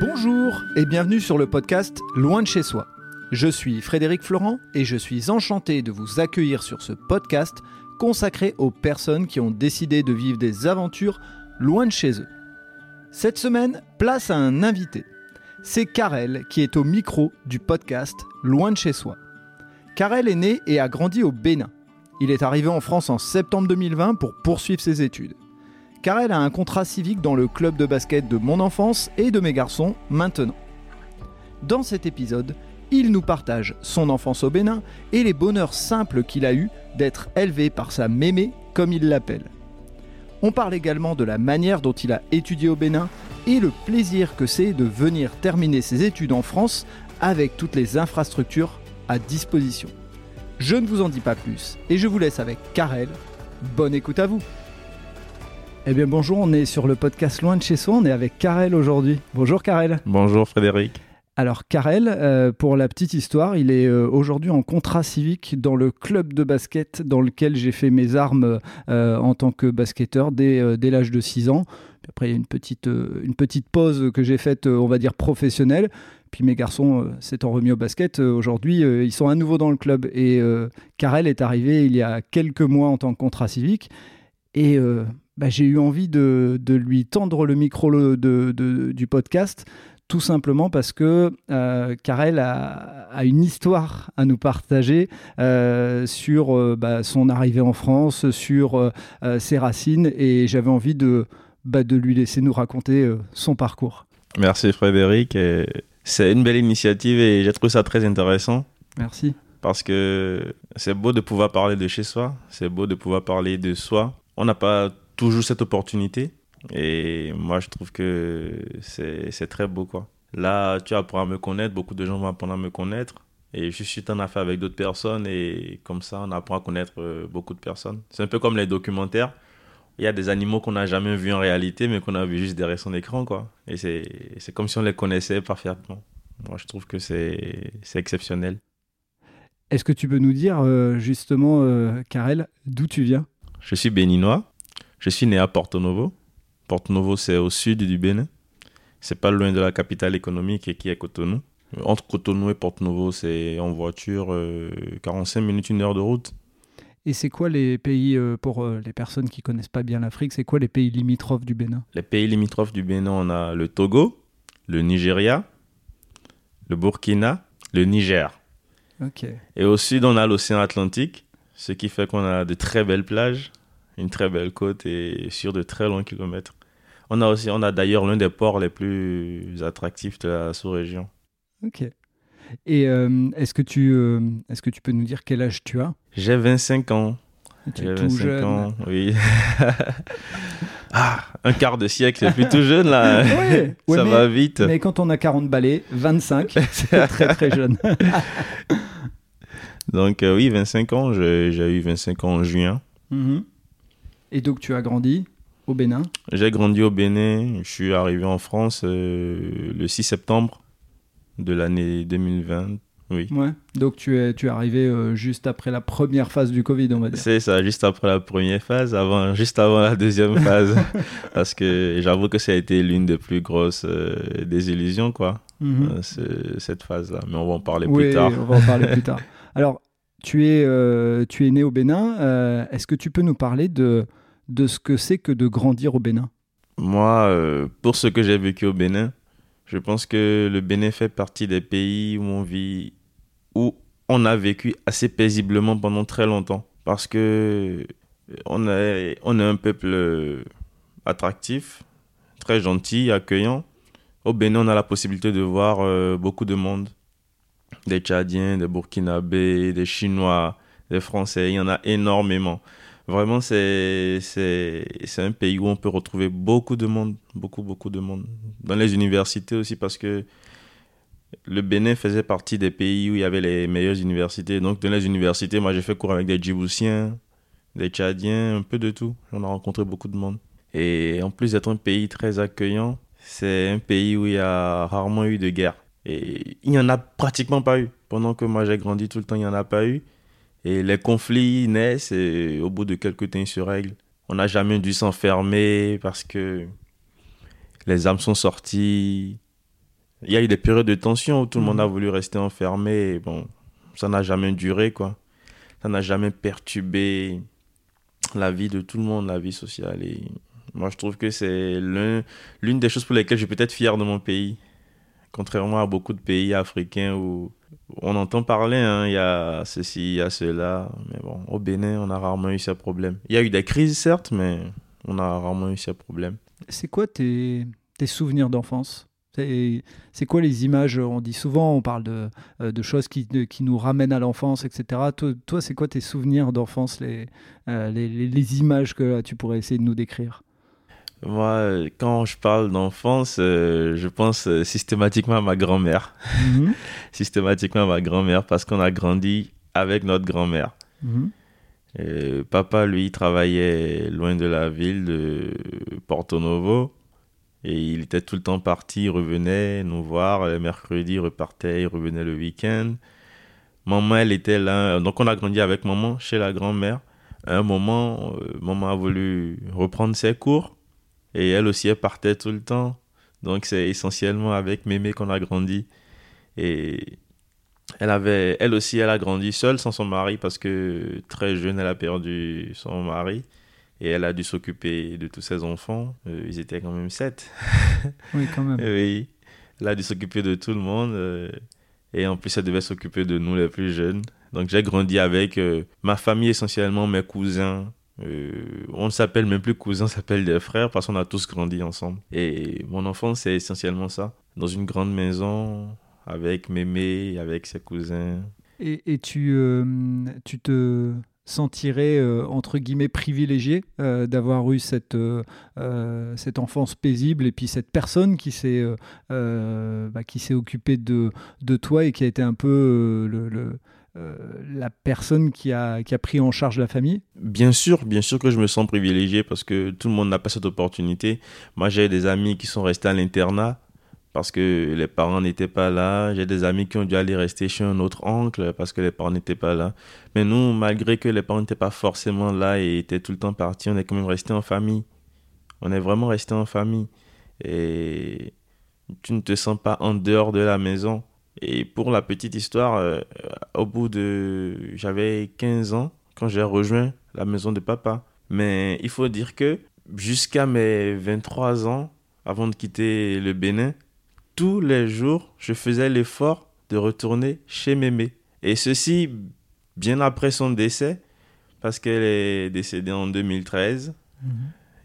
Bonjour et bienvenue sur le podcast Loin de chez soi. Je suis Frédéric Florent et je suis enchanté de vous accueillir sur ce podcast consacré aux personnes qui ont décidé de vivre des aventures loin de chez eux. Cette semaine, place à un invité. C'est Karel qui est au micro du podcast Loin de chez soi. Karel est né et a grandi au Bénin. Il est arrivé en France en septembre 2020 pour poursuivre ses études. Karel a un contrat civique dans le club de basket de mon enfance et de mes garçons maintenant. Dans cet épisode, il nous partage son enfance au Bénin et les bonheurs simples qu'il a eu d'être élevé par sa mémé, comme il l'appelle. On parle également de la manière dont il a étudié au Bénin et le plaisir que c'est de venir terminer ses études en France avec toutes les infrastructures à disposition. Je ne vous en dis pas plus et je vous laisse avec Karel. Bonne écoute à vous. Eh bien bonjour, on est sur le podcast Loin de chez soi, on est avec Karel aujourd'hui. Bonjour Karel. Bonjour Frédéric. Alors Karel, euh, pour la petite histoire, il est euh, aujourd'hui en contrat civique dans le club de basket dans lequel j'ai fait mes armes euh, en tant que basketteur dès, dès l'âge de 6 ans. Puis après, il y a une petite, une petite pause que j'ai faite, on va dire, professionnelle. Puis mes garçons s'étant remis au basket, aujourd'hui, ils sont à nouveau dans le club. Et Karel est arrivé il y a quelques mois en tant que contrat civique. Et bah, j'ai eu envie de, de, lui tendre le micro de, de, du podcast tout simplement parce que euh, Karel a, a, une histoire à nous partager euh, sur euh, bah, son arrivée en France, sur euh, ses racines, et j'avais envie de, bah, de lui laisser nous raconter son parcours. Merci Frédéric, c'est une belle initiative et j'ai trouvé ça très intéressant. Merci. Parce que c'est beau de pouvoir parler de chez soi, c'est beau de pouvoir parler de soi. On n'a pas toujours cette opportunité. Et moi, je trouve que c'est très beau, quoi. Là, tu apprends à me connaître, beaucoup de gens vont apprendre à me connaître. Et je suis en affaire avec d'autres personnes et comme ça, on apprend à connaître euh, beaucoup de personnes. C'est un peu comme les documentaires. Il y a des animaux qu'on n'a jamais vus en réalité, mais qu'on a vu juste derrière son écran, quoi. Et c'est comme si on les connaissait parfaitement. Moi, je trouve que c'est exceptionnel. Est-ce que tu peux nous dire, euh, justement, euh, Karel, d'où tu viens? Je suis béninois. Je suis né à Porto Novo. Porto Novo, c'est au sud du Bénin. C'est pas loin de la capitale économique qui est Cotonou. Entre Cotonou et Porto Novo, c'est en voiture euh, 45 minutes, une heure de route. Et c'est quoi les pays, euh, pour euh, les personnes qui connaissent pas bien l'Afrique, c'est quoi les pays limitrophes du Bénin? Les pays limitrophes du Bénin, on a le Togo, le Nigeria, le Burkina, le Niger. Et au sud, on a l'océan Atlantique, ce qui fait qu'on a de très belles plages, une très belle côte et sur de très longs kilomètres. On a aussi, on a d'ailleurs l'un des ports les plus attractifs de la sous-région. Ok. Et euh, est-ce que tu, euh, est-ce que tu peux nous dire quel âge tu as? J'ai 25 ans. Tu es tout jeune. ans, oui. ah, un quart de siècle, plus tout jeune là. Ouais, ouais, Ça mais- va vite. Mais quand on a 40 balais, 25, c'est très très jeune. Donc euh, oui, 25 ans, j'ai j'ai eu 25 ans en juin. Mhm. Et donc tu as grandi au Bénin J'ai grandi au Bénin, je suis arrivé en France euh, le 6 septembre de l'année 2020. Oui. Ouais. Donc tu es, tu es arrivé euh, juste après la première phase du Covid, on va dire. C'est ça, juste après la première phase, avant, juste avant la deuxième phase. Parce que j'avoue que ça a été l'une des plus grosses euh, désillusions, quoi, Mhm. euh, ce- cette phase-là. Mais on va en parler Oui, plus tard. on va en parler plus tard. Alors, tu es, tu es né au Bénin. Est-ce que tu peux nous parler de, de ce que c'est que de grandir au Bénin Moi, euh, pour ce que j'ai vécu au Bénin, je pense que le Bénin fait partie des pays où on vit, où on a vécu assez paisiblement pendant très longtemps. Parce que on est, on est un peuple euh, attractif, très gentil, accueillant. Au Bénin, on a la possibilité de voir euh, beaucoup de monde. Des Tchadiens, des Burkinabés, des Chinois, des Français, il y en a énormément. Vraiment, c'est un pays où on peut retrouver beaucoup de monde, beaucoup, beaucoup de monde. Dans les universités aussi, parce que le Bénin faisait partie des pays où il y avait les meilleures universités. Donc, dans les universités, moi, j'ai fait cours avec des Djiboutiens, des Tchadiens, un peu de tout. On a rencontré beaucoup de monde. Et en plus d'être un pays très accueillant, c'est un pays où il y a rarement eu de guerre. Et il n'y en a pratiquement pas eu. Pendant que moi j'ai grandi tout le temps, il n'y en a pas eu. Et les conflits naissent et au bout de quelques temps, ils se règlent. On n'a jamais dû s'enfermer parce que les armes sont sorties. Il y a eu des périodes de tension où tout le monde a Mhm. voulu rester enfermé. Et bon, ça n'a jamais duré, quoi. Ça n'a jamais perturbé la vie de tout le monde, la vie sociale. Et moi, je trouve que c'est l'un- l'une des choses pour lesquelles je suis peut-être fier de mon pays. Contrairement à beaucoup de pays africains où on entend parler, hein, il y a ceci, il y a cela. Mais bon, au Bénin, on a rarement eu ces problèmes. Il y a eu des crises, certes, mais on a rarement eu ces problèmes. C'est quoi tes, souvenirs d'enfance? C'est, quoi les images? On dit souvent, on parle de, euh, choses qui, nous ramènent à l'enfance, etc. Toi, c'est quoi tes souvenirs d'enfance, euh, les images que tu pourrais essayer de nous décrire? Moi, quand je parle d'enfance, euh, je pense euh, systématiquement à ma grand-mère. Mhm. Systématiquement à ma grand-mère parce qu'on a grandi avec notre grand-mère. Mhm. Euh, papa, lui, travaillait loin de la ville de Porto Novo. Et il était tout le temps parti, il revenait nous voir. Le mercredi, il repartait, il revenait le week-end. Maman, elle était là. Donc, on a grandi avec maman chez la grand-mère. À un moment, euh, maman a voulu reprendre ses cours. Et elle aussi, elle partait tout le temps. Donc, c'est essentiellement avec mémé qu'on a grandi. Et elle avait, elle aussi, elle a grandi seule sans son mari parce que très jeune, elle a perdu son mari et elle a dû s'occuper de tous ses enfants. Euh, ils étaient quand même sept. Oui, quand même. oui, elle a dû s'occuper de tout le monde euh, et en plus, elle devait s'occuper de nous les plus jeunes. Donc, j'ai grandi avec euh, ma famille essentiellement, mes cousins. Euh, on ne s'appelle même plus cousins, on s'appelle des frères parce qu'on a tous grandi ensemble. Et mon enfance, c'est essentiellement ça. Dans une grande maison, avec mémé, avec ses cousins. Et, tu, euh, tu te sentirais, euh, entre guillemets, privilégié d'avoir eu cette, cette enfance paisible et puis cette personne qui s'est bah, occupée de, de toi et qui a été un peu le, euh, la personne qui a, qui a pris en charge la famille? Bien sûr, bien sûr que je me sens privilégié parce que tout le monde n'a pas cette opportunité. Moi, j'ai des amis qui sont restés à l'internat parce que les parents n'étaient pas là. J'ai des amis qui ont dû aller rester chez un autre oncle parce que les parents n'étaient pas là. Mais nous, malgré que les parents n'étaient pas forcément là et étaient tout le temps partis, on est quand même restés en famille. On est vraiment restés en famille. Et tu ne te sens pas en dehors de la maison. Et pour la petite histoire, euh, au bout de... J'avais 15 ans quand j'ai rejoint la maison de papa. Mais il faut dire que jusqu'à mes 23 ans, avant de quitter le Bénin, tous les jours, je faisais l'effort de retourner chez Mémé. Et ceci bien après son décès, parce qu'elle est décédée en 2013.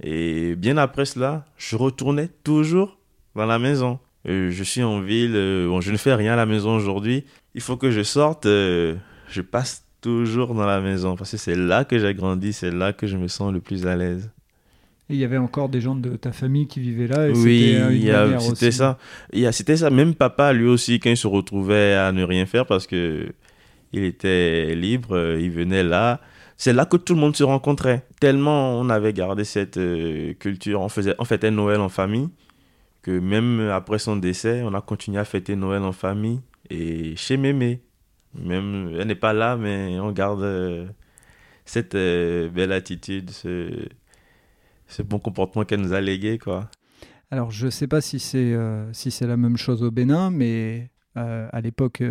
Et bien après cela, je retournais toujours dans la maison. Euh, je suis en ville, euh, bon, je ne fais rien à la maison aujourd'hui. Il faut que je sorte, euh, je passe toujours dans la maison parce que c'est là que j'ai grandi, c'est là que je me sens le plus à l'aise. Et il y avait encore des gens de ta famille qui vivaient là et Oui, c'était ça. Il y a- C'était ça. Même papa, lui aussi, quand il se retrouvait à ne rien faire parce que il était libre, il venait là. C'est là que tout le monde se rencontrait. Tellement on avait gardé cette culture. On faisait, on fêtait Noël en famille que même après son décès, on a continué à fêter Noël en famille et chez Mémé. Même elle n'est pas là, mais on garde euh, cette euh, belle attitude, ce, bon comportement qu'elle nous a légué, quoi. Alors, je ne sais pas si c'est euh, si la même chose au Bénin, mais euh, à l'époque,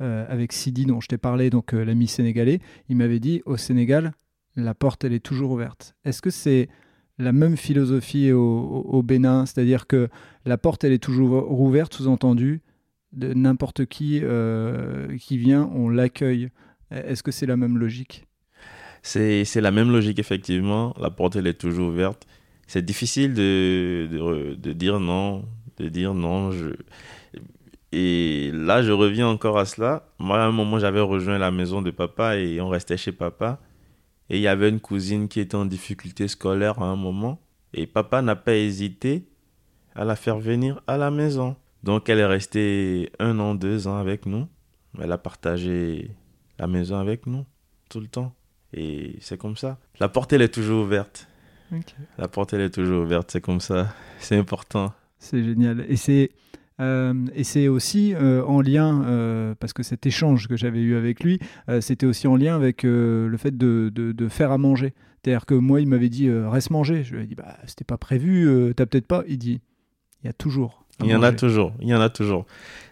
avec Sidi, dont je t'ai parlé, donc l'ami sénégalais, il m'avait dit au Sénégal, la porte, elle est toujours ouverte. Est-ce que c'est la même philosophie au, Bénin C'est-à-dire que la porte, elle est toujours ouverte, sous-entendu, de n'importe qui euh, qui vient, on l'accueille. Est-ce que c'est la même logique? C'est, la même logique, effectivement. La porte, elle est toujours ouverte. C'est difficile de, de, re- de dire non, de dire non. Et là, je reviens encore à cela. Moi, à un moment, j'avais rejoint la maison de papa et on restait chez papa. Et il y avait une cousine qui était en difficulté scolaire à un moment. Et papa n'a pas hésité à la faire venir à la maison. Donc, elle est restée un an, deux ans avec nous. Elle a partagé la maison avec nous tout le temps. Et c'est comme ça. La porte, elle est toujours ouverte. La porte, elle est toujours ouverte. C'est comme ça. C'est important. C'est génial. Et c'est euh, et c'est aussi euh, en lien, euh, parce que cet échange que j'avais eu avec lui, c'était aussi en lien avec le fait de, de- de faire à manger. C'est-à-dire que moi, il m'avait dit reste manger. Je lui ai dit bah c'était pas prévu, t'as peut-être pas. Il dit il y a toujours. Il y en a toujours. Il y en a toujours.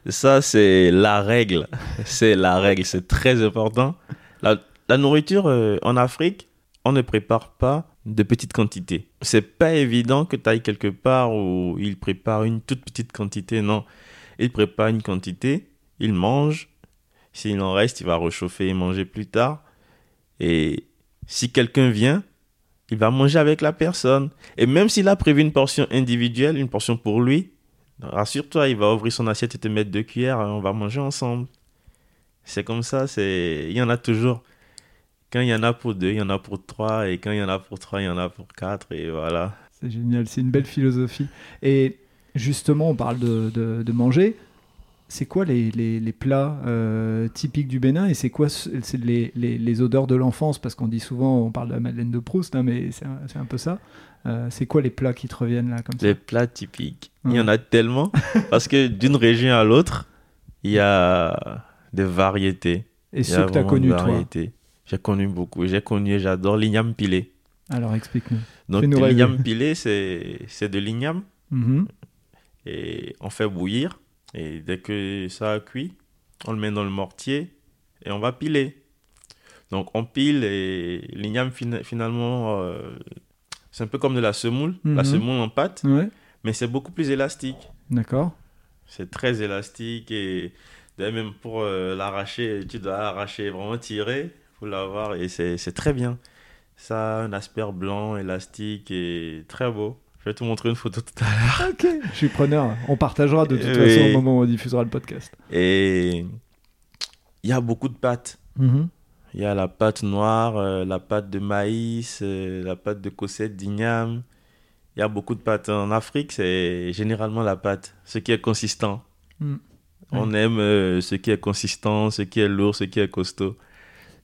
Ça, c'est la règle. c'est la règle. C'est très important. La, la nourriture en Afrique, on ne prépare pas de petites quantités. C'est pas évident que tu ailles quelque part où il prépare une toute petite quantité. Non. Il prépare une quantité, il mange. S'il en reste, il va réchauffer et manger plus tard. Et si quelqu'un vient, il va manger avec la personne. Et même s'il a prévu une portion individuelle, une portion pour lui, rassure-toi, il va ouvrir son assiette et te mettre deux cuillères, on va manger ensemble. C'est comme ça, c'est il y en a toujours. Quand il y en a pour deux, il y en a pour trois, et quand il y en a pour trois, il y en a pour quatre, et voilà. C'est génial, c'est une belle philosophie. Et justement, on parle de, de, de manger c'est quoi les, les, les plats euh, typiques du Bénin et c'est quoi les, les, odeurs de l'enfance? Parce qu'on dit souvent, on parle de la Madeleine de Proust, hein, mais c'est un, un, peu ça. Euh, c'est quoi les plats qui te reviennent là comme ça? Les plats typiques. Il y en a tellement. parce que d'une région à l'autre, il y a des variétés. Et ceux que tu as connus, toi? J'ai connu beaucoup. J'ai connu, j'adore l'igname pilé. Alors explique-nous. Donc l'igname pilé, c'est de l'igname. Mm-hmm. Et on fait bouillir et dès que ça a cuit, on le met dans le mortier et on va piler. Donc on pile et l'igname finalement, euh, c'est un peu comme de la semoule, la mhm. semoule en pâte, mais c'est beaucoup plus élastique. D'accord. C'est très élastique et même pour euh, l'arracher, tu dois arracher, vraiment tirer l'avoir et c'est très bien. Ça a un aspect blanc, élastique et très beau. Je vais te montrer une photo tout à l'heure. Ok, je suis preneur. On partagera de toute façon au moment où on diffusera le podcast. Et il y a beaucoup de pâtes. Mhm. Il y a la pâte noire, euh, la pâte de maïs, euh, la pâte de cossette, d'igname. Il y a beaucoup de pâtes. En Afrique, c'est généralement la pâte, ce qui est consistant. Mm. On aime euh, ce qui est consistant, ce qui est lourd, ce qui est costaud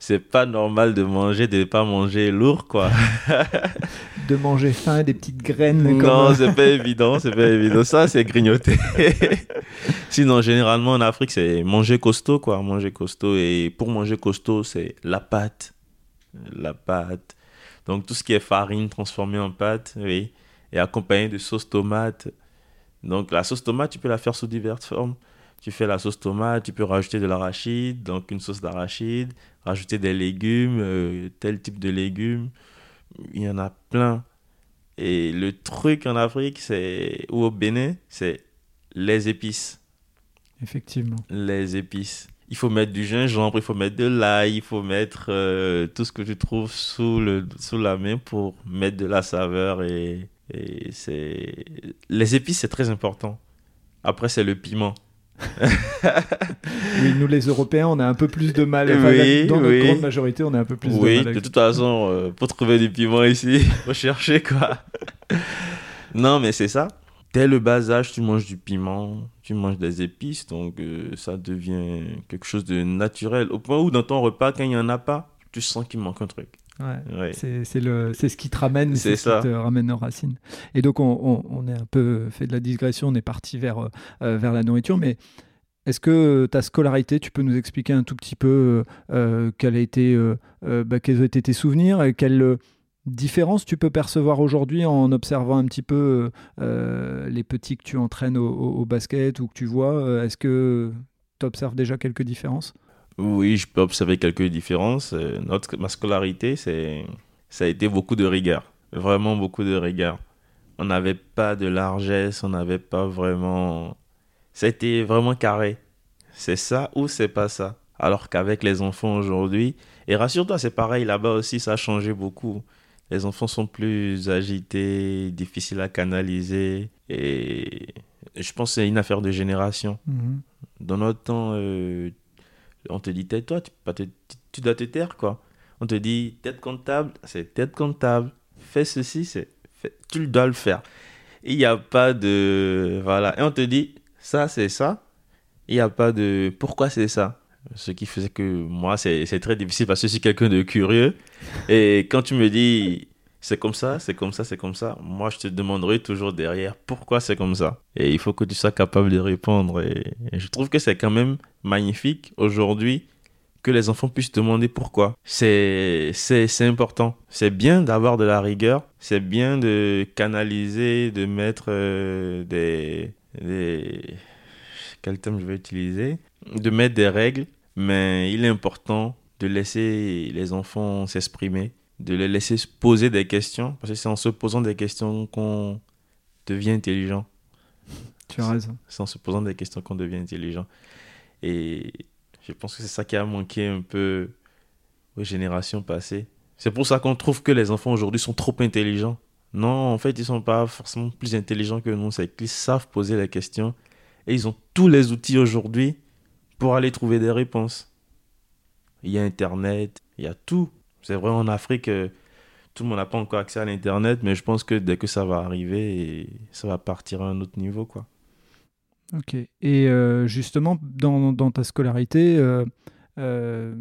c'est pas normal de manger, de pas manger lourd, quoi. de manger fin, des petites graines. Non, c'est pas évident, c'est pas évident. Ça, c'est grignoter. Sinon, généralement, en Afrique, c'est manger costaud, quoi. Manger costaud. Et pour manger costaud, c'est la pâte. La pâte. Donc, tout ce qui est farine transformée en pâte, oui. Et accompagné de sauce tomate. Donc, la sauce tomate, tu peux la faire sous diverses formes. Tu fais la sauce tomate, tu peux rajouter de l'arachide, donc une sauce d'arachide, rajouter des légumes, euh, tel type de légumes. Il y en a plein. Et le truc en Afrique, c'est ou au Bénin, c'est les épices. Effectivement. Les épices. Il faut mettre du gingembre, il faut mettre de l'ail, il faut mettre euh, tout ce que tu trouves sous, le, sous la main pour mettre de la saveur. Et, et c'est... Les épices, c'est très important. Après, c'est le piment oui, nous les Européens, on a un peu plus de mal. oui, dans notre grande majorité, on a un peu plus de mal. Oui, de toute façon, euh, pour trouver du piment ici, faut chercher quoi. non, mais c'est ça. Dès le bas âge, tu manges du piment, tu manges des épices, donc euh, ça devient quelque chose de naturel. Au point où dans ton repas, quand il n'y en a pas, tu sens qu'il manque un truc. Ouais, C'est ce qui te ramène, c'est ce qui te ramène aux racines. Et donc, on, on, est un peu fait de la digression, on est parti vers, euh, euh, vers la nourriture, mais est-ce que ta scolarité, tu peux nous expliquer un tout petit peu euh, quel a été, bah, quels ont été tes souvenirs et quelle différence tu peux percevoir aujourd'hui en observant un petit peu les petits que tu entraînes au, au basket ou que tu vois Est-ce que tu observes déjà quelques différences? Oui, je peux observer quelques différences. Euh, notre, ma scolarité, c'est, ça a été beaucoup de rigueur. Vraiment beaucoup de rigueur. On n'avait pas de largesse, on n'avait pas vraiment. Été vraiment carré. C'est ça ou c'est pas ça? Alors qu'avec les enfants aujourd'hui, et rassure-toi, c'est pareil, là-bas aussi, ça a changé beaucoup. Les enfants sont plus agités, difficiles à canaliser. Et je pense que c'est une affaire de génération. Mhm. Dans notre temps, euh, on te dit tais-toi, tu, dois te taire, quoi. On te dit tête comptable, c'est tête comptable. Fais ceci, c'est tu dois le faire. Il n'y a pas de. Voilà. Et on te dit ça, c'est ça. Il n'y a pas de pourquoi c'est ça? Ce qui faisait que moi, c'est très difficile parce que je suis quelqu'un de curieux. Et quand tu me dis c'est comme ça, c'est comme ça, c'est comme ça. Moi, je te demanderai toujours derrière pourquoi c'est comme ça? Et il faut que tu sois capable de répondre. Et, je trouve que c'est quand même magnifique aujourd'hui que les enfants puissent demander pourquoi. C'est, c'est, c'est important. C'est bien d'avoir de la rigueur. C'est bien de canaliser, de mettre euh, des, des... quel terme je vais utiliser, de mettre des règles, mais il est important de laisser les enfants s'exprimer, de les laisser se poser des questions, parce que c'est en se posant des questions qu'on devient intelligent. Tu as raison. C'est en se posant des questions qu'on devient intelligent. Et je pense que c'est ça qui a manqué un peu aux générations passées. C'est pour ça qu'on trouve que les enfants aujourd'hui sont trop intelligents. Non, en fait, ils sont pas forcément plus intelligents que nous. C'est qu'ils savent poser les questions et ils ont tous les outils aujourd'hui pour aller trouver des réponses. Il y a Internet, il y a tout. C'est vrai, en Afrique, euh, tout le monde n'a pas encore accès à l'Internet, mais je pense que dès que ça va arriver, ça va partir à un autre niveau, quoi. Ok. Et euh, justement, dans, ta scolarité, euh,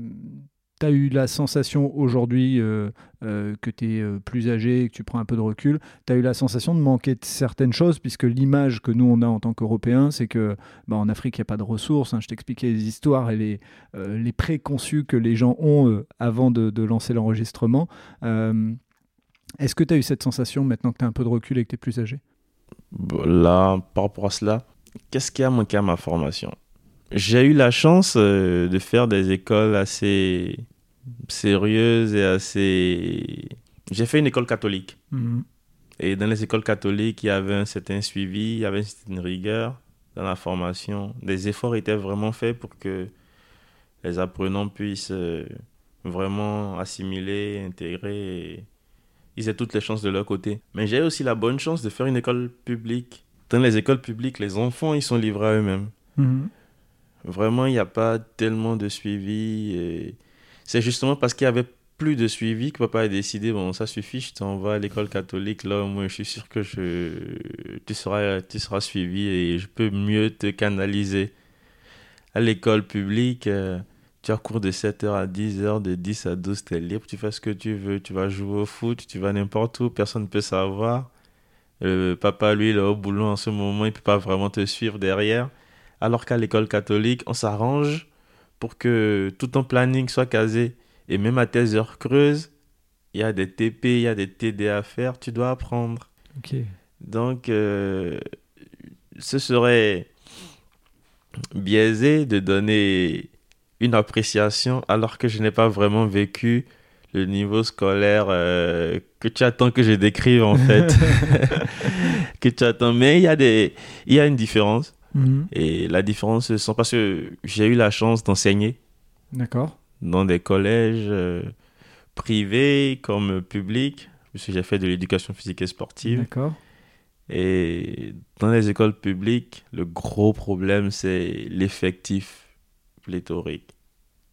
tu as eu la sensation aujourd'hui euh, euh, que tu es euh, plus âgé, que tu prends un peu de recul, tu as eu la sensation de manquer de certaines choses, puisque l'image que nous on a en tant qu'Européens, c'est que bah, en Afrique, il n'y a pas de ressources. Hein. je t'expliquais les histoires et les, les préconçus que les gens ont avant de, de lancer l'enregistrement. Est-ce que tu as eu cette sensation maintenant que tu as un peu de recul et que tu es plus âgé? Là, par rapport à cela, qu'est-ce qui a manqué à ma formation? J'ai eu la chance de faire des écoles assez sérieuse et assez... J'ai fait une école catholique. Mhm. Et dans les écoles catholiques, il y avait un certain suivi, il y avait une certaine rigueur dans la formation. Des efforts étaient vraiment faits pour que les apprenants puissent euh, vraiment assimiler, intégrer. ils aient toutes les chances de leur côté. Mais j'ai aussi la bonne chance de faire une école publique. Dans les écoles publiques, les enfants, ils sont livrés à eux-mêmes. Mhm. Vraiment, il n'y a pas tellement de suivi. Et c'est justement parce qu'il y avait plus de suivi que papa a décidé bon ça suffit je t'envoie à l'école catholique là moi je suis sûr que je tu seras tu seras suivi et je peux mieux te canaliser à l'école publique euh, tu as cours de 7h à 10h de 10 à 12 tu es libre tu fais ce que tu veux tu vas jouer au foot tu vas n'importe où personne ne peut savoir euh, papa lui il est au boulot en ce moment il peut pas vraiment te suivre derrière alors qu'à l'école catholique on s'arrange pour que tout ton planning soit casé. Et même à tes heures creuses, il y a des TP, il y a des TD à faire, tu dois apprendre. Donc, euh, ce serait biaisé de donner une appréciation alors que je n'ai pas vraiment vécu le niveau scolaire euh, que tu attends que je décrive en fait. que tu attends. Mais il y, a des... il y a une différence. Mhm. Et la différence, c'est parce que j'ai eu la chance d'enseigner. D'accord. Dans des collèges euh, privés comme publics, puisque j'ai fait de l'éducation physique et sportive. D'accord. Et dans les écoles publiques, le gros problème, c'est l'effectif pléthorique.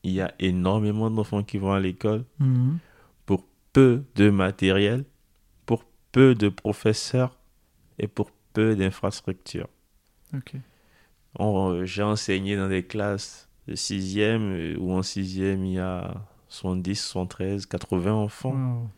Il y a énormément d'enfants qui vont à l'école mhm. pour peu de matériel, pour peu de professeurs et pour peu d'infrastructures. Euh, j'ai enseigné dans des classes de 6e euh, où en 6e il y a 70, 73, 80 enfants.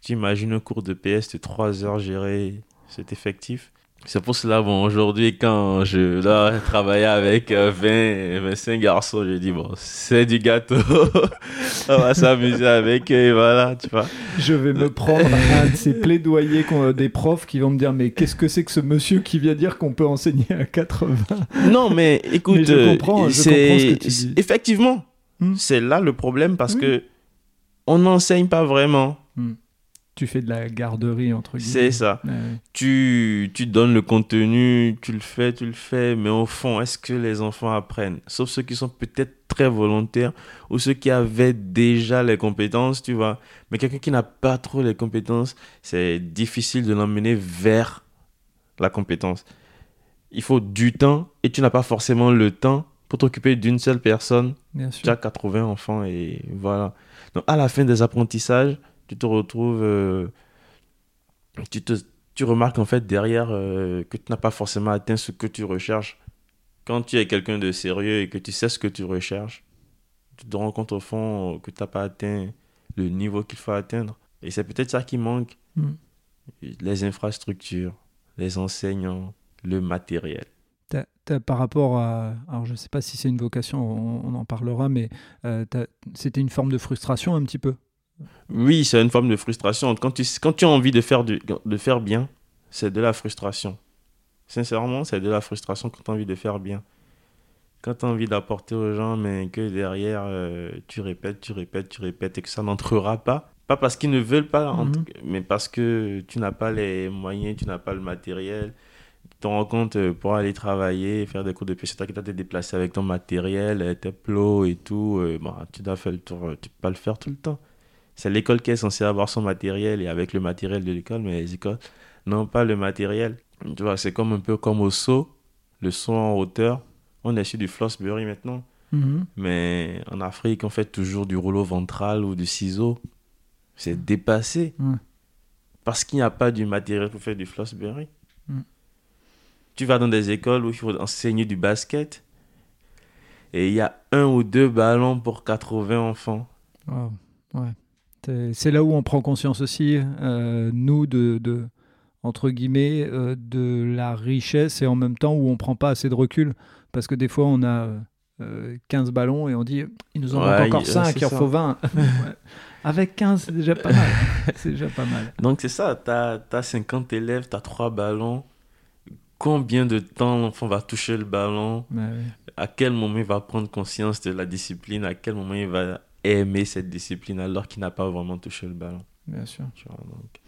Tu imagines un cours de PS de 3 heures gérer cet effectif c'est pour cela, bon, aujourd'hui, quand je dois travailler avec 20, euh, 25 garçons, je dis, bon, c'est du gâteau. On va s'amuser avec eux, et voilà, tu vois. Je vais me prendre un de ces plaidoyers des profs qui vont me dire, mais qu'est-ce que c'est que ce monsieur qui vient dire qu'on peut enseigner à 80 Non, mais écoute, je comprends, je comprends ce que tu dis. Effectivement, hmm. c'est là le problème parce que on n'enseigne pas vraiment. Hmm tu fais de la garderie entre guillemets. C'est ça. Tu, tu donnes le contenu, tu le fais, tu le fais, mais au fond, est-ce que les enfants apprennent? Sauf ceux qui sont peut-être très volontaires ou ceux qui avaient déjà les compétences, tu vois. Mais quelqu'un qui n'a pas trop les compétences, c'est difficile de l'emmener vers la compétence. Il faut du temps et tu n'as pas forcément le temps pour t'occuper d'une seule personne. Bien sûr. Tu as 80 enfants et voilà. Donc à la fin des apprentissages, tu te retrouves, euh, tu, te, tu remarques en fait derrière euh, que tu n'as pas forcément atteint ce que tu recherches. Quand tu es quelqu'un de sérieux et que tu sais ce que tu recherches, tu te rends compte au fond que tu n'as pas atteint le niveau qu'il faut atteindre. Et c'est peut-être ça qui manque. Hmm. Les infrastructures, les enseignants, le matériel. par rapport à, alors je ne sais pas si c'est une vocation, on, en parlera, mais euh, c'était une forme de frustration un petit peu? Oui, c'est une forme de frustration. Quand tu, quand tu as envie de faire, de faire bien, c'est de la frustration. Sincèrement, c'est de la frustration quand tu as envie de faire bien. Quand tu as envie d'apporter aux gens, mais que derrière, euh, tu répètes, tu répètes, tu répètes et que ça n'entrera pas. Pas parce qu'ils ne veulent pas, Mhm. mais parce que tu n'as pas les moyens, tu n'as pas le matériel. Tu te rends compte euh, pour aller travailler, faire des cours de pêche, c'est toi qui dois te déplacer avec ton matériel, tes plots et tout. euh, bah, tu dois faire le tour, tu peux pas le faire tout le temps. C'est l'école qui est censée avoir son matériel et avec le matériel de l'école, mais les écoles n'ont pas le matériel. Tu vois, c'est comme un peu comme au saut, le saut en hauteur. On est sur du Flossbury maintenant, Mhm. mais en Afrique, on fait toujours du rouleau ventral ou du ciseau. C'est dépassé. Parce qu'il n'y a pas du matériel pour faire du Flossbury. Mm. Tu vas dans des écoles où il faut enseigner du basket et il y a un ou deux ballons pour 80 enfants. Wow. Ouais. C'est- là où on prend conscience aussi, euh, nous, de, de- entre guillemets, euh, de la richesse et en même temps où on prend pas assez de recul. Parce que des fois, on a euh, 15 ballons et on dit, il nous en Ouais, manque encore il- 5, c'est il en faut 20. Ouais. Avec 15, c'est déjà pas mal. c'est déjà pas mal. Donc c'est ça, tu as, 50 élèves, tu as 3 ballons. Combien de temps l'enfant va toucher le ballon? Ouais. À quel moment il va prendre conscience de la discipline? À quel moment il va aimer cette discipline alors qu'il n'a pas vraiment touché le ballon Bien sûr. tu vois, donc.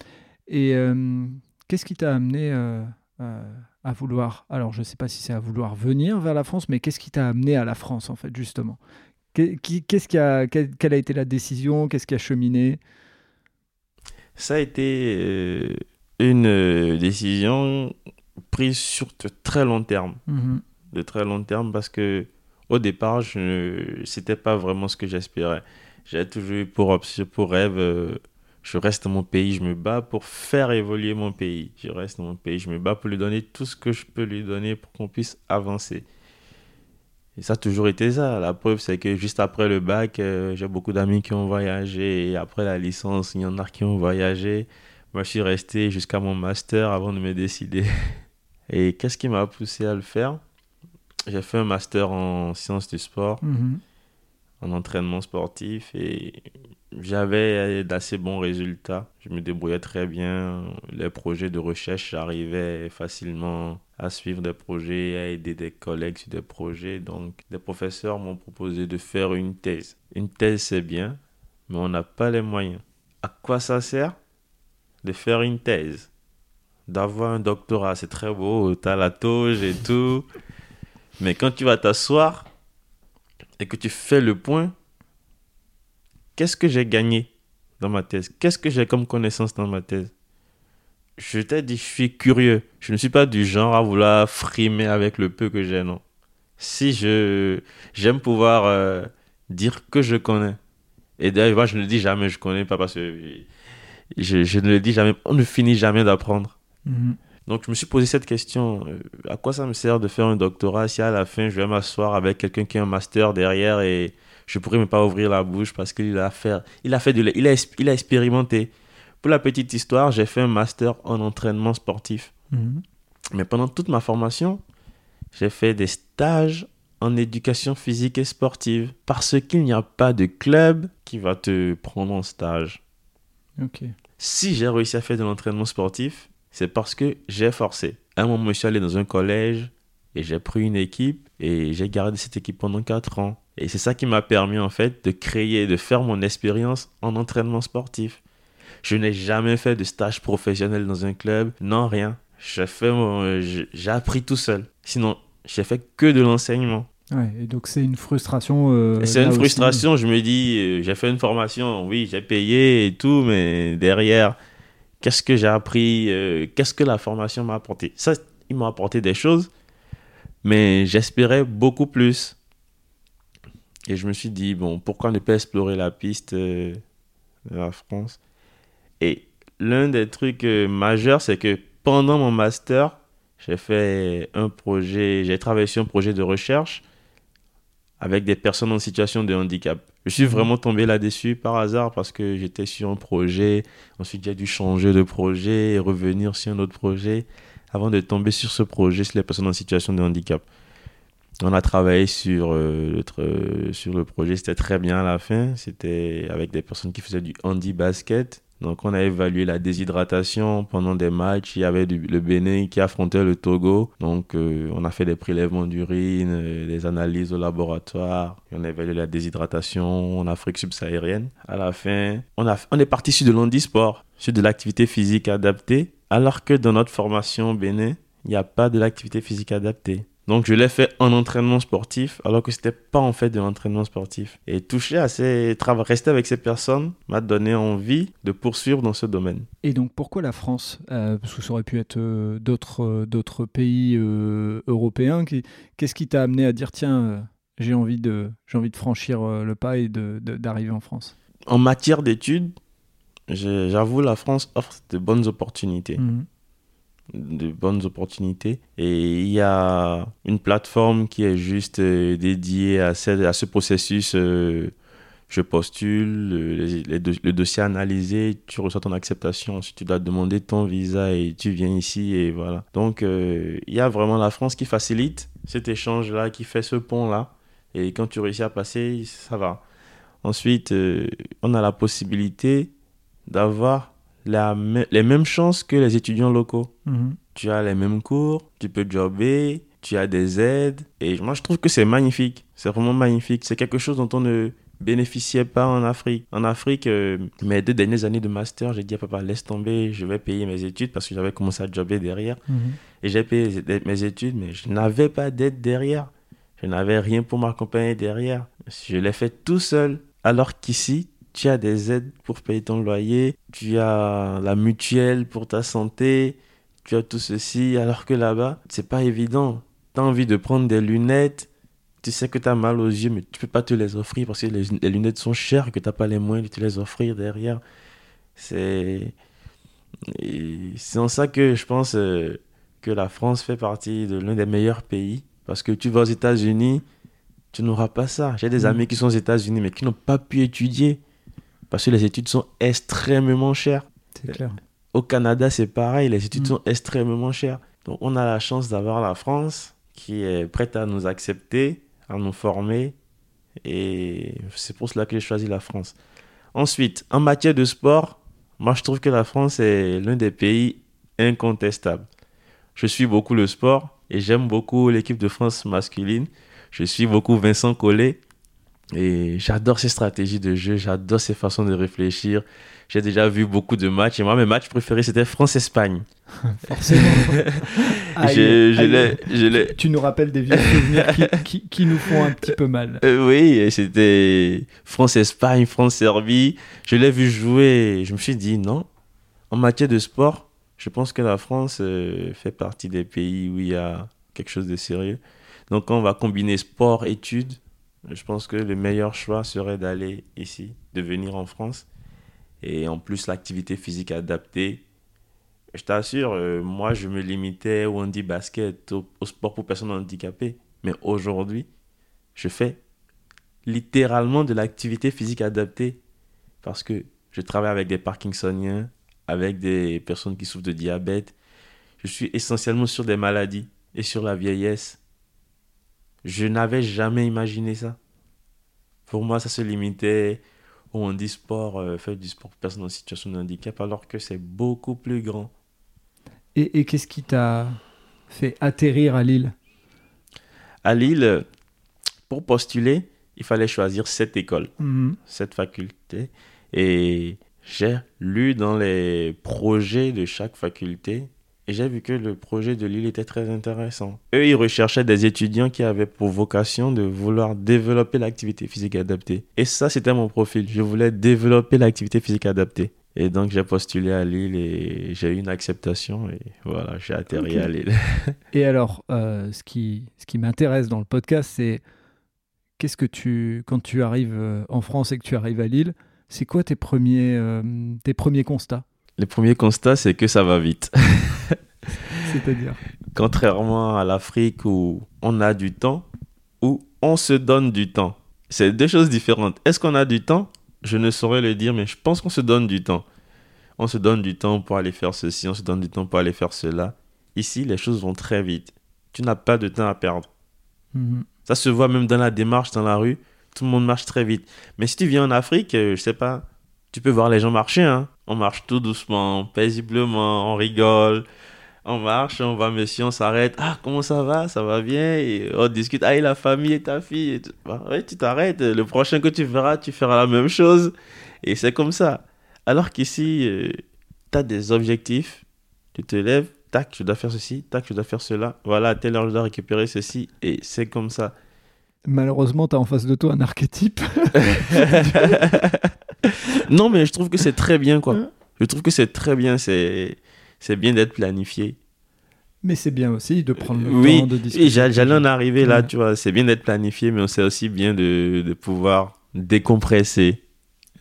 Et euh, qu'est-ce qui t'a amené euh, euh, à vouloir, alors je ne sais pas si c'est à vouloir venir vers la France, mais qu'est-ce qui t'a amené à la France en fait justement? Qu'est-ce qui a, quelle, a été la décision? Qu'est-ce qui a cheminé? Ça a été une décision prise sur de très long terme. Mhm. De très long terme parce que au départ, je c'était pas vraiment ce que j'espérais. J'ai toujours eu pour pour rêve, euh, je reste dans mon pays, je me bats pour faire évoluer mon pays. Je reste dans mon pays, je me bats pour lui donner tout ce que je peux lui donner pour qu'on puisse avancer. Et ça a toujours été ça. La preuve, c'est que juste après le bac, euh, j'ai beaucoup d'amis qui ont voyagé. Et après la licence, il y en a qui ont voyagé. Moi, je suis resté jusqu'à mon master avant de me décider. Et qu'est-ce qui m'a poussé à le faire? J'ai fait un master en sciences du sport, Mhm. en entraînement sportif. Et j'avais d'assez bons résultats. Je me débrouillais très bien. Les projets de recherche, j'arrivais facilement à suivre des projets, à aider des collègues sur des projets. Donc, des professeurs m'ont proposé de faire une thèse. Une thèse, c'est bien, mais on n'a pas les moyens. À quoi ça sert de faire une thèse? D'avoir un doctorat, c'est très beau, t'as la toge et tout. Mais quand tu vas t'asseoir et que tu fais le point, qu'est-ce que j'ai gagné dans ma thèse? Qu'est-ce que j'ai comme connaissance dans ma thèse? Je t'ai dit, je suis curieux. Je ne suis pas du genre à vouloir frimer avec le peu que j'ai, non. Si je j'aime pouvoir euh, dire que je connais. Et d'ailleurs, moi, je ne le dis jamais, je connais pas parce que je, ne le dis jamais. On ne finit jamais d'apprendre. Mhm. Donc, je me suis posé cette question. euh, à quoi ça me sert de faire un doctorat si à la fin, je vais m'asseoir avec quelqu'un qui a un master derrière et je pourrais même pas ouvrir la bouche parce qu'il a fait, il a fait de, il a, il a expérimenté. Pour la petite histoire, j'ai fait un master en entraînement sportif. Mhm. Mais pendant toute ma formation, j'ai fait des stages en éducation physique et sportive parce qu'il n'y a pas de club qui va te prendre en stage. Ok. Si j'ai réussi à faire de l'entraînement sportif, c'est parce que j'ai forcé. À un moment, je suis allé dans un collège et j'ai pris une équipe et j'ai gardé cette équipe pendant 4 ans. Et c'est ça qui m'a permis en fait de créer, de faire mon expérience en entraînement sportif. Je n'ai jamais fait de stage professionnel dans un club, non rien. J'ai fait j'ai appris tout seul. Sinon, j'ai fait que de l'enseignement. Ouais, et donc c'est une frustration. euh, c'est une aussi. frustration, je me dis, euh, j'ai fait une formation, oui, j'ai payé et tout, mais derrière, qu'est-ce que j'ai appris euh, Qu'est-ce que la formation m'a apporté. Ça, ils m'ont apporté des choses, mais j'espérais beaucoup plus. Et je me suis dit, bon, pourquoi ne pas explorer la piste euh, de la France? Et l'un des trucs euh, majeurs, c'est que pendant mon master, j'ai fait un projet, j'ai travaillé sur un projet de recherche avec des personnes en situation de handicap. Je suis vraiment tombé là-dessus par hasard parce que j'étais sur un projet, ensuite j'ai dû changer de projet et revenir sur un autre projet avant de tomber sur ce projet sur les personnes en situation de handicap. On a travaillé sur, euh, tr- sur le projet, c'était très bien à la fin. C'était avec des personnes qui faisaient du handi basket. Donc on a évalué la déshydratation pendant des matchs. Il y avait le Bénin qui affrontait le Togo. Donc euh, on a fait des prélèvements d'urine, euh, des analyses au laboratoire. on a évalué la déshydratation en Afrique subsaharienne. À la fin, on, a, on est parti sur de l'handisport, sur de l'activité physique adaptée. Alors que dans notre formation au Bénin, il n'y a pas de l'activité physique adaptée. Donc je l'ai fait en entraînement sportif alors que c'était pas en fait de l'entraînement sportif. Et toucher à ces rester avec ces personnes m'a donné envie de poursuivre dans ce domaine. Et donc pourquoi la France euh, Parce que ça aurait pu être euh, d'autres euh, d'autres pays européens. Qu'est-ce qui t'a amené à dire tiens j'ai envie de j'ai envie de franchir le pas et de d'arriver en France? En matière d'études, j'avoue la France offre de bonnes opportunités. Mmh de bonnes opportunités. Et il y a une plateforme qui est juste euh, dédiée à, ce, à ce processus. Euh, je postule, le dossier analysé, tu reçois ton acceptation. Ensuite, tu dois demander ton visa et tu viens ici et voilà. Donc, euh, il y a vraiment la France qui facilite cet échange-là, qui fait ce pont-là. Et quand tu réussis à passer, ça va. Ensuite, on a la possibilité d'avoir les mêmes chances que les étudiants locaux. Mhm. Tu as les mêmes cours, tu peux jobber, tu as des aides. Et moi, je trouve que c'est magnifique. C'est vraiment magnifique. C'est quelque chose dont on ne bénéficiait pas en Afrique. En Afrique, euh, mes deux dernières années de master, j'ai dit à papa, laisse tomber, je vais payer mes études parce que j'avais commencé à jobber derrière. Mhm. Et j'ai payé mes études, mais je n'avais pas d'aide derrière. Je n'avais rien pour m'accompagner derrière. Je l'ai fait tout seul. Alors qu'ici, tu as des aides pour payer ton loyer, tu as la mutuelle pour ta santé, tu as tout ceci, alors que là-bas, c'est pas évident. Tu as envie de prendre des lunettes, tu sais que tu as mal aux yeux, mais tu peux pas te les offrir parce que les, lunettes sont chères, que tu n'as pas les moyens de te les offrir derrière. C'est. C'est en ça que je pense euh, que la France fait partie de l'un des meilleurs pays. Parce que tu vas aux États-Unis, tu n'auras pas ça. J'ai des mm. amis qui sont aux États-Unis, mais qui n'ont pas pu étudier parce que les études sont extrêmement chères. C'est clair. Au Canada, c'est pareil, les études mm. sont extrêmement chères. Donc on a la chance d'avoir la France qui est prête à nous accepter, à nous former. Et c'est pour cela que j'ai choisi la France. Ensuite, en matière de sport, moi je trouve que la France est l'un des pays incontestables. Je suis beaucoup le sport et j'aime beaucoup l'équipe de France masculine. Je suis beaucoup Vincent Collet et j'adore ses stratégies de jeu, j'adore ses façons de réfléchir. J'ai déjà vu beaucoup de matchs et moi, mes matchs préférés, c'était France-Espagne. Forcément. je, je tu, nous rappelles des vieux souvenirs qui, qui, nous font un petit peu mal. Euh, oui, c'était France-Espagne, France-Serbie. Je l'ai vu jouer je me suis dit non. En matière de sport, je pense que la France euh, fait partie des pays où il y a quelque chose de sérieux. Donc, quand on va combiner sport, études, je pense que le meilleur choix serait d'aller ici, de venir en France. Et en plus, l'activité physique adaptée. Je t'assure, euh, moi, je me limitais au handi basket, au, sport pour personnes handicapées. Mais aujourd'hui, je fais littéralement de l'activité physique adaptée. Parce que je travaille avec des Parkinsoniens, avec des personnes qui souffrent de diabète. Je suis essentiellement sur des maladies et sur la vieillesse. Je n'avais jamais imaginé ça. Pour moi, ça se limitait au handisport, sport, euh, faire du sport pour personnes en situation de handicap, alors que c'est beaucoup plus grand. Et, qu'est-ce qui t'a fait atterrir à Lille? À Lille, pour postuler, il fallait choisir cette école, mhm. cette faculté. Et j'ai lu dans les projets de chaque faculté et j'ai vu que le projet de Lille était très intéressant. Eux, ils recherchaient des étudiants qui avaient pour vocation de vouloir développer l'activité physique adaptée. Et ça, c'était mon profil. Je voulais développer l'activité physique adaptée. Et donc, j'ai postulé à Lille et j'ai eu une acceptation. Et voilà, j'ai atterri à Lille. et alors, euh, ce qui, ce qui m'intéresse dans le podcast, c'est qu'est-ce que tu, quand tu arrives euh, en France et que tu arrives à Lille, c'est quoi tes premiers, euh, tes premiers constats? Le premier constat, c'est que ça va vite. C'est-à-dire Contrairement à l'Afrique où on a du temps, où on se donne du temps. C'est deux choses différentes. Est-ce qu'on a du temps? Je ne saurais le dire, mais je pense qu'on se donne du temps. On se donne du temps pour aller faire ceci, on se donne du temps pour aller faire cela. Ici, les choses vont très vite. Tu n'as pas de temps à perdre. Mhm. Ça se voit même dans la démarche dans la rue. Tout le monde marche très vite. Mais si tu viens en Afrique, je euh, je sais pas, tu peux voir les gens marcher. Hein On marche tout doucement, paisiblement, on rigole. On marche, on va, monsieur, on s'arrête. Ah, comment ça va? Ça va bien? Et On discute. Ah, et la famille et ta fille et bah, ouais, tu t'arrêtes. Le prochain que tu verras, tu feras la même chose. Et c'est comme ça. Alors qu'ici, euh, tu as des objectifs. Tu te lèves, tac, je dois faire ceci, tac, je dois faire cela. Voilà, à telle heure, je dois récupérer ceci. Et c'est comme ça. Malheureusement, tu as en face de toi un archétype. non, mais je trouve que c'est très bien, quoi. Je trouve que c'est très bien. C'est, bien d'être planifié. Mais c'est bien aussi de prendre le temps de discuter. Oui, j'allais en arriver là, tu vois. C'est bien d'être planifié, mais c'est aussi bien de, de pouvoir décompresser.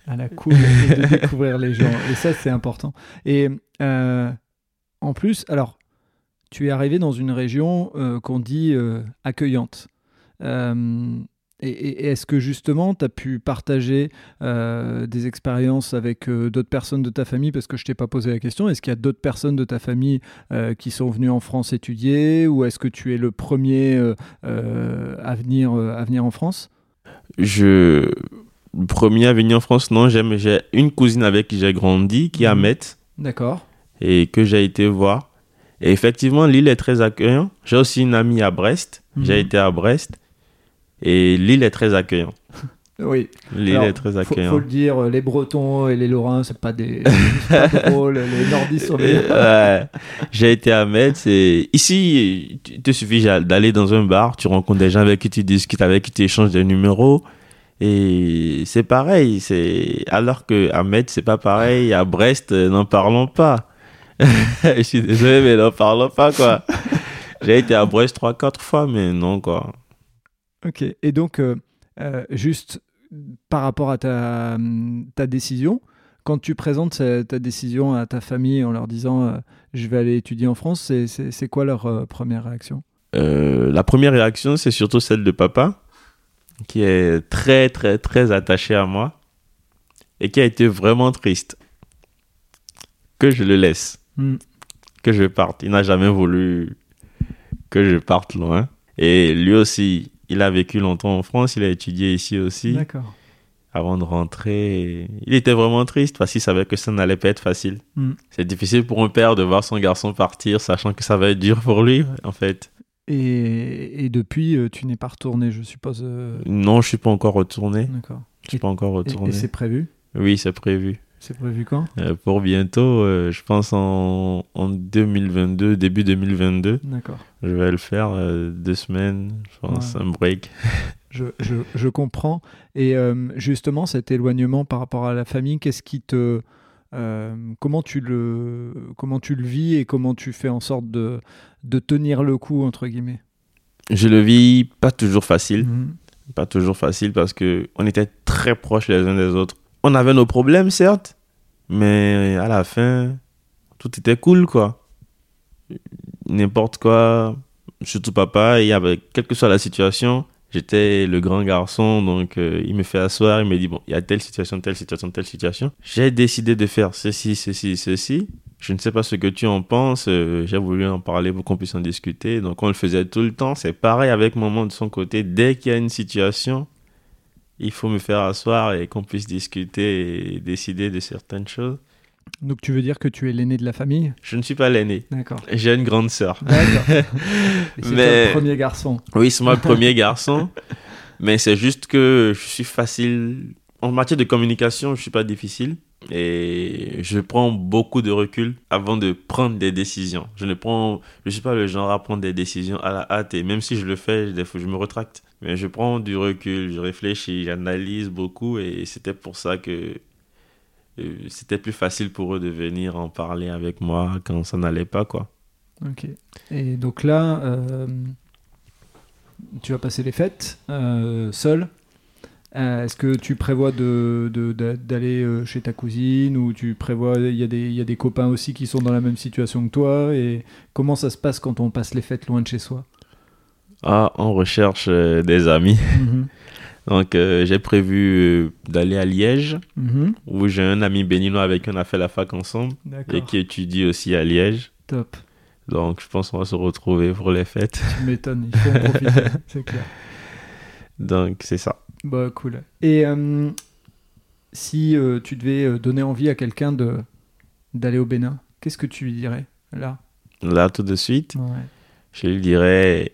À la cool, de découvrir les gens. Et ça, c'est important. Et euh, en plus, alors, tu es arrivé dans une région euh, qu'on dit euh, accueillante. Et, est-ce que justement, tu as pu partager euh, des expériences avec euh, d'autres personnes de ta famille? Parce que je t'ai pas posé la question. Est-ce qu'il y a d'autres personnes de ta famille euh, qui sont venues en France étudier? Ou est-ce que tu es le premier à, venir, à venir en France? Je... Le premier à venir en France, non. J'ai une cousine avec qui j'ai grandi, qui est à mhm. Metz. D'accord. Et que j'ai été voir. Et effectivement, l'île est très accueillante. J'ai aussi une amie à Brest. J'ai mhm. été à Brest. Et l'île est très accueillante. Oui. L'île est très accueillante. Faut, faut, le dire, les Bretons et les Lorrains, c'est pas des pas drôle. Les Nordistes sont les... ouais. J'ai été à Metz et ici, il te suffit d'aller dans un bar, tu rencontres des gens avec qui tu discutes, avec qui tu échanges des numéros. Et c'est pareil, c'est alors que à Metz c'est pas pareil, à Brest n'en parlons pas. Je suis désolé mais n'en parlons pas quoi. J'ai été à Brest trois quatre fois mais non quoi. Ok, et donc, euh, euh, juste par rapport à ta, ta, décision, quand tu présentes ta décision à ta famille en leur disant euh, je vais aller étudier en France, c'est quoi leur première réaction? La première réaction, c'est surtout celle de papa, qui est très, très, très attaché à moi et qui a été vraiment triste que je le laisse, hmm. que je parte. Il n'a jamais voulu que je parte loin. Et lui aussi, il a vécu longtemps en France, il a étudié ici aussi. D'accord. Avant de rentrer, il était vraiment triste parce qu'il savait que ça n'allait pas être facile. Hmm. C'est difficile pour un père de voir son garçon partir, sachant que ça va être dur pour lui, en fait. Et, et depuis, euh, tu n'es pas retourné, je suppose euh Non, je suis pas encore retourné. D'accord. Je suis pas encore retourné. Et, c'est prévu? Oui, c'est prévu. C'est prévu quand? Euh, Pour bientôt, je pense en, en, 2022, début 2022. D'accord. Je vais le faire deux semaines, je pense, un break. je, je, je, comprends. Et justement, cet éloignement par rapport à la famille, qu'est-ce qui te euh, comment, tu le, comment tu le vis et comment tu fais en sorte de, de tenir le coup, entre guillemets? Je le vis pas toujours facile. Mhm. Pas toujours facile parce que on était très proches les uns des autres. On avait nos problèmes, certes, mais à la fin, tout était cool, quoi. N'importe quoi, surtout papa, et avec, quelle que soit la situation, J'étais le grand garçon, donc euh, il me fait asseoir, il me dit, bon, il y a telle situation, telle situation, telle situation. J'ai décidé de faire ceci, ceci, ceci. Je ne sais pas ce que tu en penses. Euh, j'ai voulu en parler pour qu'on puisse en discuter. Donc on le faisait tout le temps. C'est pareil avec maman de son côté. Dès qu'il y a une situation, il faut me faire asseoir et qu'on puisse discuter et décider de certaines choses. Donc tu veux dire que tu es l'aîné de la famille? Je ne suis pas l'aîné. D'accord. J'ai une grande sœur. D'accord. c'est Mais... le premier garçon. Oui, c'est moi le premier garçon. Mais c'est juste que je suis facile. En matière de communication, je ne suis pas difficile. Et je prends beaucoup de recul avant de prendre des décisions. Je ne prends, je suis pas le genre à prendre des décisions à la hâte. Et même si je le fais, des fois, je me retracte. Mais je prends du recul, je réfléchis, j'analyse beaucoup. Et c'était pour ça que c'était plus facile pour eux de venir en parler avec moi quand ça n'allait pas, quoi. Ok. Et donc là, euh, tu vas passer les fêtes euh, seul? Euh, est-ce que tu prévois d'aller de, chez ta cousine ou tu prévois il y, a des, y a des copains aussi qui sont dans la même situation que toi et comment ça se passe quand on passe les fêtes loin de chez soi? Ah, on recherche des amis. Mhm. Donc, euh, j'ai prévu euh, d'aller à Liège, mhm. où j'ai un ami béninois avec qui on a fait la fac ensemble et qui étudie aussi à Liège. Top. Donc, je pense qu'on va se retrouver pour les fêtes. Tu m'étonnes, il faut en profiter, c'est clair. Donc, c'est ça. Bah, cool. Et euh, si tu devais donner envie à quelqu'un de, d'aller au Bénin, qu'est-ce que tu lui dirais là? Là, tout de suite, Ouais. je lui dirais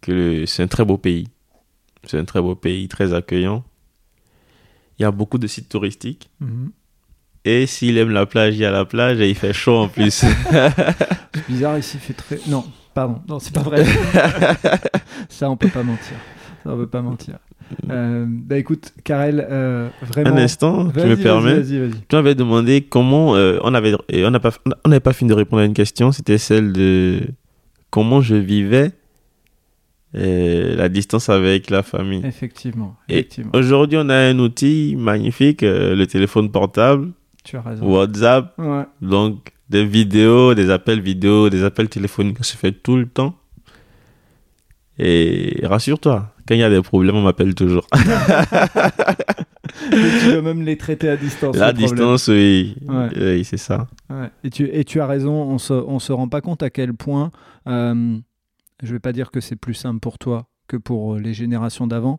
que c'est un très beau pays. C'est un très beau pays, très accueillant. Il y a beaucoup de sites touristiques. Mhm. Et s'il aime la plage, il y a la plage et il fait chaud en plus. C'est bizarre ici, il fait très. Non, pardon, non, c'est pas vrai. Ça, on peut pas mentir. Ça, on peut pas mentir. Euh, bah écoute, Karel, euh, vraiment. un instant, tu me permets Vas-y, vas-y. Tu m'avais demandé comment euh, on avait et on n'a pas on n'avait pas fini de répondre à une question, c'était celle de comment je vivais la distance avec la famille. Effectivement, effectivement. Aujourd'hui, on a un outil magnifique, le téléphone portable, Tu as raison. WhatsApp, Ouais. donc des vidéos, des appels vidéo, des appels téléphoniques, ça se fait tout le temps. Et rassure-toi, quand il y a des problèmes, on m'appelle toujours. Et tu dois même les traiter à distance. Problème. distance, oui, Ouais. oui c'est ça. Ouais. Et, tu, et tu as raison, on se, on se rend pas compte à quel point, euh, je vais pas dire que c'est plus simple pour toi que pour les générations d'avant,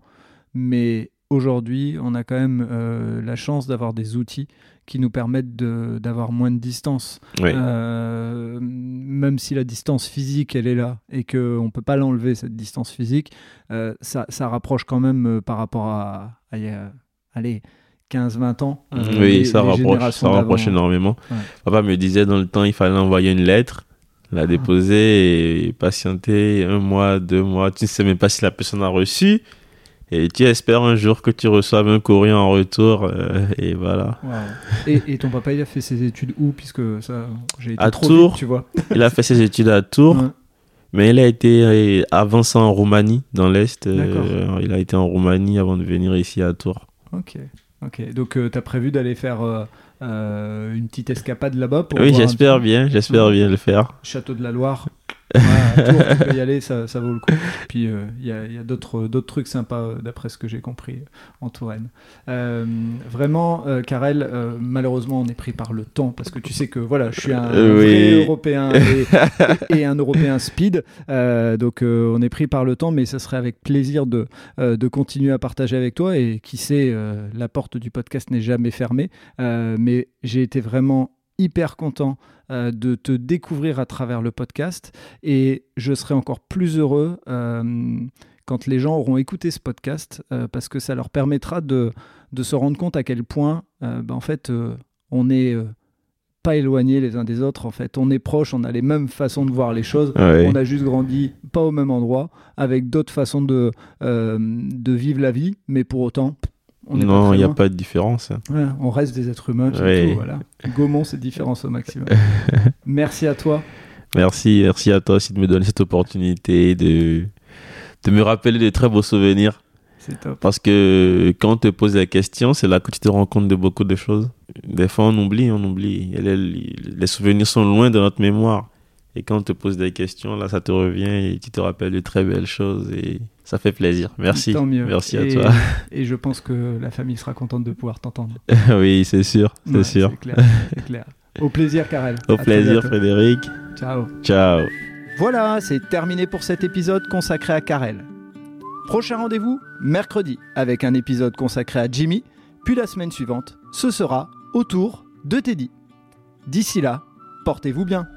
mais aujourd'hui, on a quand même euh, la chance d'avoir des outils qui nous permettent d'avoir moins de distance. Oui. Euh, même si la distance physique, elle est là et qu'on ne peut pas l'enlever, cette distance physique, euh, ça, ça rapproche quand même par rapport à, à a, allez, 15-20 ans. oui, les- ça les rapproche, ça rapproche énormément. Ouais. Papa me disait dans le temps, il fallait envoyer une lettre, la déposer et patienter un mois, deux mois. Tu ne sais même pas si la personne a reçu. Et tu espères un jour que tu reçoives un courrier en retour. euh, et voilà. Et, et ton papa, il a fait ses études où Puisque ça, j'ai été À trop Tours. vite, tu vois. Il a fait ses études à Tours. Ouais. Mais il a été euh, avant ça en Roumanie, dans l'Est. euh, D'accord. il a été en Roumanie avant de venir ici à Tours. Ok. Ok. Donc, tu as prévu d'aller faire euh, euh, une petite escapade là-bas pour Oui, j'espère bien, j'espère bien le faire. Château de la Loire. Ouais, tu peux y aller, ça, ça vaut le coup. Puis euh, il y a, il y a d'autres d'autres trucs sympas, euh, d'après ce que j'ai compris, euh, en Touraine. Euh, vraiment, euh, Karel, euh, malheureusement, on est pris par le temps, parce que tu sais que voilà, je suis un Euh, vrai. Européen et, et un Européen speed. Euh, donc euh, on est pris par le temps, mais ça serait avec plaisir de, euh, de continuer à partager avec toi. Et qui sait, euh, la porte du podcast n'est jamais fermée. Euh, mais j'ai été vraiment hyper content euh, de te découvrir à travers le podcast. Et je serai encore plus heureux euh, quand les gens auront écouté ce podcast euh, parce que ça leur permettra de, de se rendre compte à quel point bah, en fait on n'est pas éloignés les uns des autres. En fait on est proches on a les mêmes façons de voir les choses. Ouais. on a juste grandi pas au même endroit avec d'autres façons de, de vivre la vie. Mais pour autant on non, il n'y a pas de différence. On reste des êtres humains, c'est Ouais. tout, voilà. Gommons cette différence au maximum. Merci à toi. Merci, merci à toi aussi de me donner cette opportunité de, de me rappeler de très beaux souvenirs. C'est top. Parce que quand on te pose la question, c'est là que tu te rends compte de beaucoup de choses. Des fois, on oublie, on oublie. Les, les souvenirs sont loin de notre mémoire. Et quand on te pose des questions, là, ça te revient et tu te rappelles de très belles choses. Et ça fait plaisir. Merci. Tant mieux. Merci à Et- toi. Et je pense que la famille sera contente de pouvoir t'entendre. oui, c'est sûr. C'est Ouais, sûr. C'est clair, c'est clair. Au plaisir, Karel. Au À plaisir. Frédéric. Ciao. Ciao. Voilà, c'est terminé pour cet épisode consacré à Karel. Prochain rendez-vous mercredi avec un épisode consacré à Jimmy, puis la semaine suivante, ce sera autour de Teddy. D'ici là, portez-vous bien.